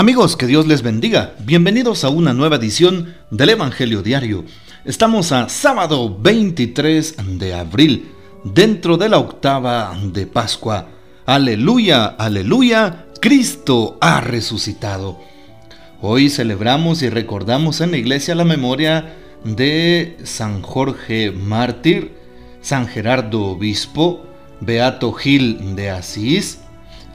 Amigos, que Dios les bendiga. Bienvenidos a una nueva edición del Evangelio Diario. Estamos a sábado 23 de abril, dentro de la octava de Pascua. Aleluya, aleluya, Cristo ha resucitado. Hoy celebramos y recordamos en la iglesia la memoria de San Jorge Mártir, San Gerardo Obispo, Beato Gil de Asís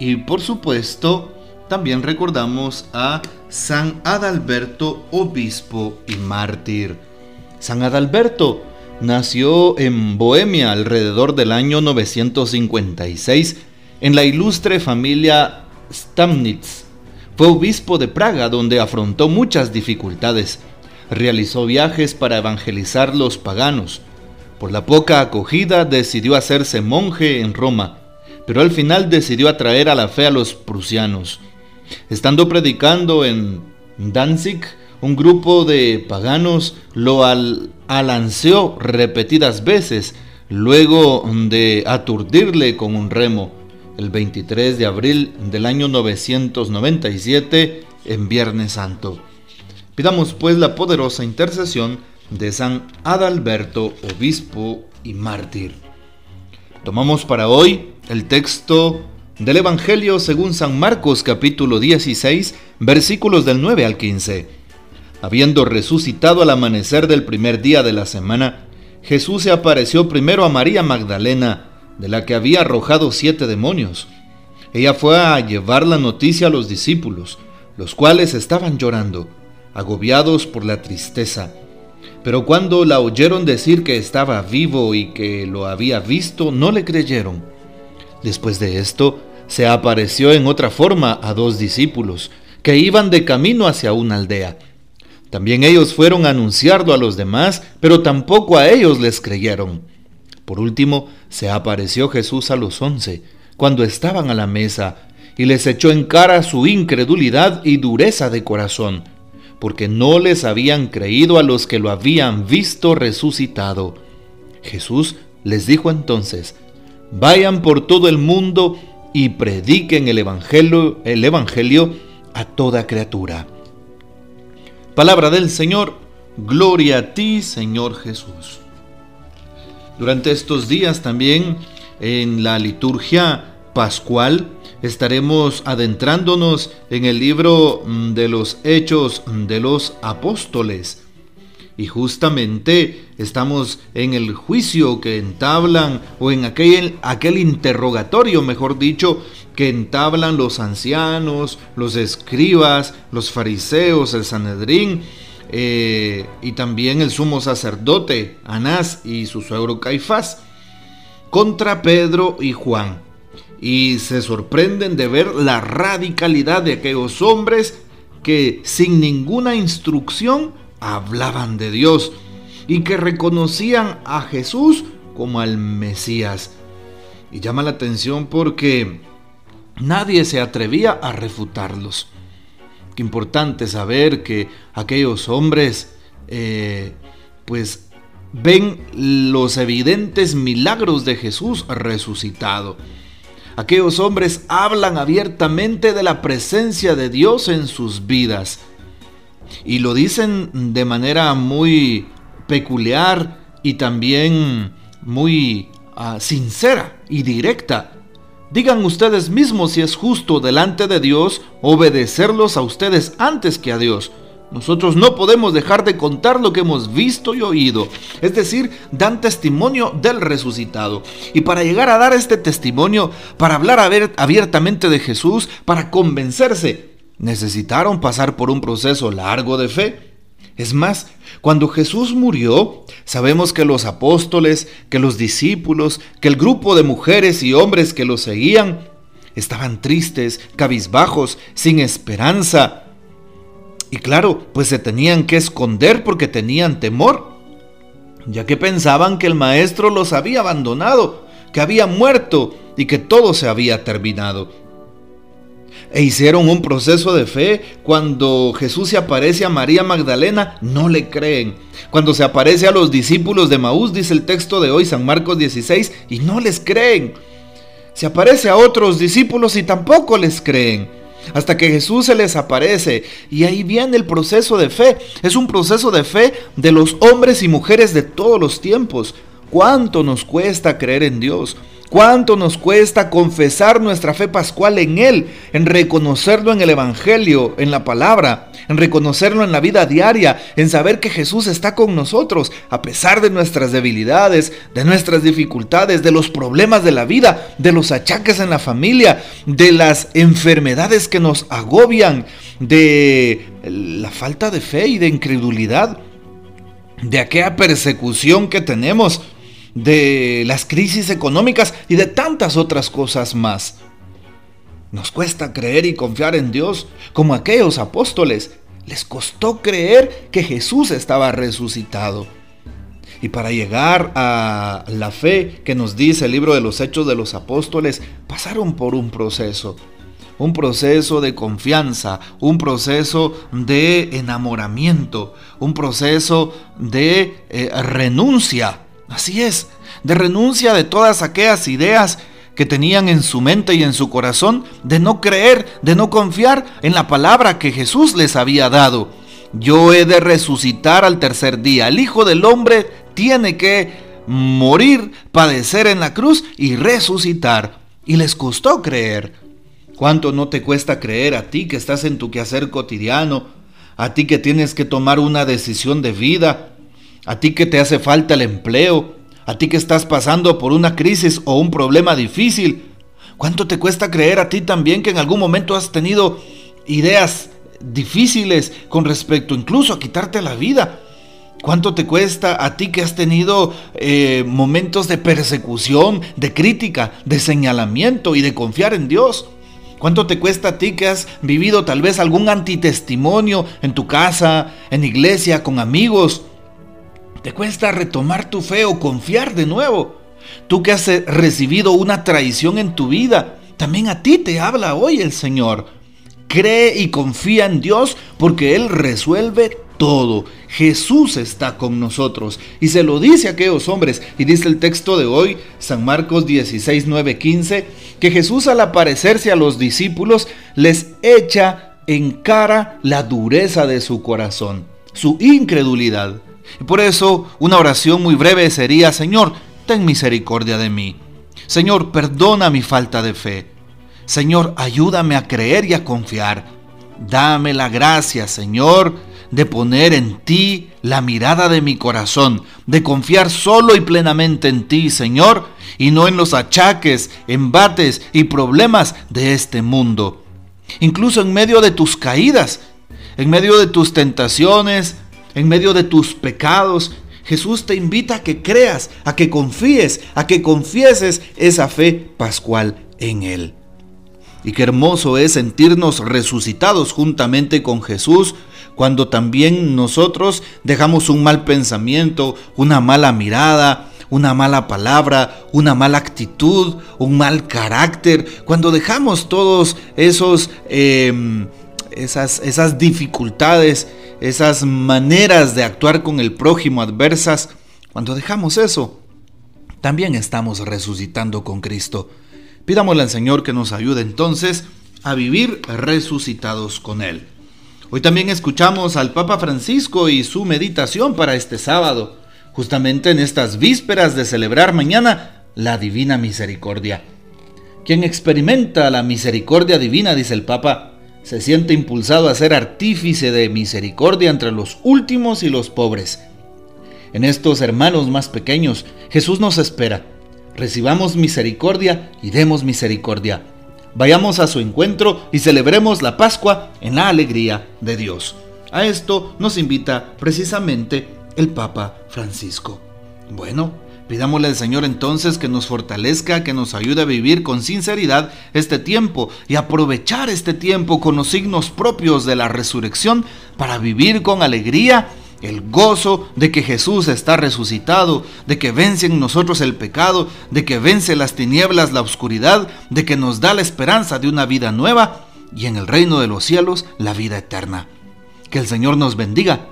y por supuesto también recordamos a San Adalberto, obispo y mártir. San Adalberto nació en Bohemia alrededor del año 956 en la ilustre familia Stamnitz. Fue obispo de Praga donde afrontó muchas dificultades. Realizó viajes para evangelizar los paganos. Por la poca acogida decidió hacerse monje en Roma, pero al final decidió atraer a la fe a los prusianos. Estando predicando en Danzig, un grupo de paganos lo alanceó repetidas veces, luego de aturdirle con un remo, el 23 de abril del año 997, en Viernes Santo. Pidamos pues la poderosa intercesión de San Adalberto, obispo y mártir. Tomamos para hoy el texto del Evangelio según San Marcos capítulo 16 versículos del 9 al 15. Habiendo resucitado al amanecer del primer día de la semana, Jesús se apareció primero a María Magdalena, de la que había arrojado siete demonios. Ella fue a llevar la noticia a los discípulos, los cuales estaban llorando, agobiados por la tristeza. Pero cuando la oyeron decir que estaba vivo y que lo había visto, no le creyeron. Después de esto, se apareció en otra forma a dos discípulos que iban de camino hacia una aldea. También ellos fueron a anunciarlo a los demás, pero tampoco a ellos les creyeron. Por último, se apareció Jesús a los once, cuando estaban a la mesa, y les echó en cara su incredulidad y dureza de corazón, porque no les habían creído a los que lo habían visto resucitado. Jesús les dijo entonces, Vayan por todo el mundo y prediquen el evangelio, el evangelio a toda criatura. Palabra del Señor, gloria a ti, Señor Jesús. Durante estos días también en la liturgia pascual estaremos adentrándonos en el libro mm, de los Hechos de los Apóstoles. Y justamente estamos en el juicio que entablan, o en aquel, aquel interrogatorio, mejor dicho, que entablan los ancianos, los escribas, los fariseos, el Sanedrín, eh, y también el sumo sacerdote, Anás y su suegro Caifás, contra Pedro y Juan. Y se sorprenden de ver la radicalidad de aquellos hombres que sin ninguna instrucción hablaban de Dios y que reconocían a Jesús como al Mesías. Y llama la atención porque nadie se atrevía a refutarlos. Qué importante saber que aquellos hombres eh, pues ven los evidentes milagros de Jesús resucitado. Aquellos hombres hablan abiertamente de la presencia de Dios en sus vidas y lo dicen de manera muy peculiar y también muy ah, sincera y directa. Digan ustedes mismos si es justo delante de Dios obedecerlos a ustedes antes que a Dios. Nosotros no podemos dejar de contar lo que hemos visto y oído, es decir, dan testimonio del resucitado. Y para llegar a dar este testimonio, para hablar abiertamente de Jesús, para convencerse necesitaron pasar por un proceso largo de fe. Es más, cuando Jesús murió, sabemos que los apóstoles, que los discípulos, que el grupo de mujeres y hombres que lo seguían, estaban tristes, cabizbajos, sin esperanza. Y claro, pues se tenían que esconder porque tenían temor, ya que pensaban que el maestro los había abandonado, que había muerto y que todo se había terminado e hicieron un proceso de fe. Cuando Jesús se aparece a María Magdalena, no le creen. Cuando se aparece a los discípulos de Maús, dice el texto de hoy, San Marcos 16, y no les creen. Se aparece a otros discípulos y tampoco les creen. hasta que Jesús se les aparece. Y ahí viene el proceso de fe. Es un proceso de fe de los hombres y mujeres de todos los tiempos. ¿Cuánto nos cuesta creer en Dios? ¿Cuánto nos cuesta confesar nuestra fe pascual en Él, en reconocerlo en el Evangelio, en la palabra, en reconocerlo en la vida diaria, en saber que Jesús está con nosotros a pesar de nuestras debilidades, de nuestras dificultades, de los problemas de la vida, de los achaques en la familia, de las enfermedades que nos agobian, de la falta de fe y de incredulidad, de aquella persecución que tenemos? De las crisis económicas y de tantas otras cosas más. Nos cuesta creer y confiar en Dios como aquellos apóstoles. Les costó creer que Jesús estaba resucitado. Y para llegar a la fe que nos dice el libro de los Hechos de los Apóstoles, pasaron por un proceso. Un proceso de confianza, un proceso de enamoramiento, un proceso de eh, renuncia Así es, de renuncia de todas aquellas ideas que tenían en su mente y en su corazón de no creer, de no confiar en la palabra que Jesús les había dado. Yo he de resucitar al tercer día. El Hijo del Hombre tiene que morir, padecer en la cruz y resucitar. Y les costó creer. ¿Cuánto no te cuesta creer a ti que estás en tu quehacer cotidiano? A ti que tienes que tomar una decisión de vida, a ti que te hace falta el empleo, a ti que estás pasando por una crisis o un problema difícil. ¿Cuánto te cuesta creer a ti también que en algún momento has tenido ideas difíciles con respecto incluso a quitarte la vida? ¿Cuánto te cuesta a ti que has tenido eh, momentos de persecución, de crítica, de señalamiento y de confiar en Dios? ¿Cuánto te cuesta a ti que has vivido tal vez algún antitestimonio en tu casa, en iglesia, con amigos? Te cuesta retomar tu fe o confiar de nuevo. Tú que has recibido una traición en tu vida, también a ti te habla hoy el Señor. Cree y confía en Dios porque Él resuelve todo. Jesús está con nosotros y se lo dice a aquellos hombres. Y dice el texto de hoy, San Marcos 16, 9, 15, que Jesús al aparecerse a los discípulos les echa en cara la dureza de su corazón, su incredulidad. Y por eso una oración muy breve sería, Señor, ten misericordia de mí. Señor, perdona mi falta de fe. Señor, ayúdame a creer y a confiar. Dame la gracia, Señor, de poner en ti la mirada de mi corazón, de confiar solo y plenamente en ti, Señor, y no en los achaques, embates y problemas de este mundo. Incluso en medio de tus caídas, en medio de tus tentaciones, en medio de tus pecados, Jesús te invita a que creas, a que confíes, a que confieses esa fe pascual en Él. Y qué hermoso es sentirnos resucitados juntamente con Jesús cuando también nosotros dejamos un mal pensamiento, una mala mirada, una mala palabra, una mala actitud, un mal carácter, cuando dejamos todos esos, em, esas, esas dificultades esas maneras de actuar con el prójimo adversas, cuando dejamos eso, también estamos resucitando con Cristo. Pidámosle al Señor que nos ayude entonces a vivir resucitados con Él. Hoy también escuchamos al Papa Francisco y su meditación para este sábado, justamente en estas vísperas de celebrar mañana la Divina Misericordia. Quien experimenta la misericordia divina, dice el Papa, se siente impulsado a ser artífice de misericordia entre los últimos y los pobres. En estos hermanos más pequeños, Jesús nos espera. Recibamos misericordia y demos misericordia. Vayamos a su encuentro y celebremos la Pascua en la alegría de Dios. A esto nos invita precisamente el Papa Francisco. Bueno, Pidámosle al Señor entonces que nos fortalezca, que nos ayude a vivir con sinceridad este tiempo y aprovechar este tiempo con los signos propios de la resurrección para vivir con alegría el gozo de que Jesús está resucitado, de que vence en nosotros el pecado, de que vence las tinieblas, la oscuridad, de que nos da la esperanza de una vida nueva y en el reino de los cielos la vida eterna. Que el Señor nos bendiga